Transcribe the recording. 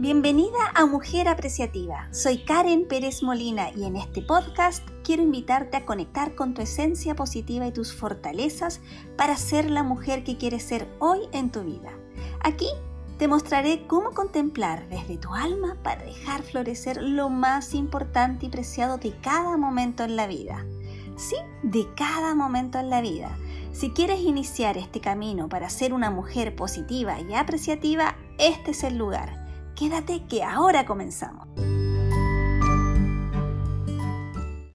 Bienvenida a Mujer Apreciativa. Soy Karen Pérez Molina y en este podcast quiero invitarte a conectar con tu esencia positiva y tus fortalezas para ser la mujer que quieres ser hoy en tu vida. Aquí te mostraré cómo contemplar desde tu alma para dejar florecer lo más importante y preciado de cada momento en la vida. Sí, de cada momento en la vida. Si quieres iniciar este camino para ser una mujer positiva y apreciativa, este es el lugar. Quédate que ahora comenzamos.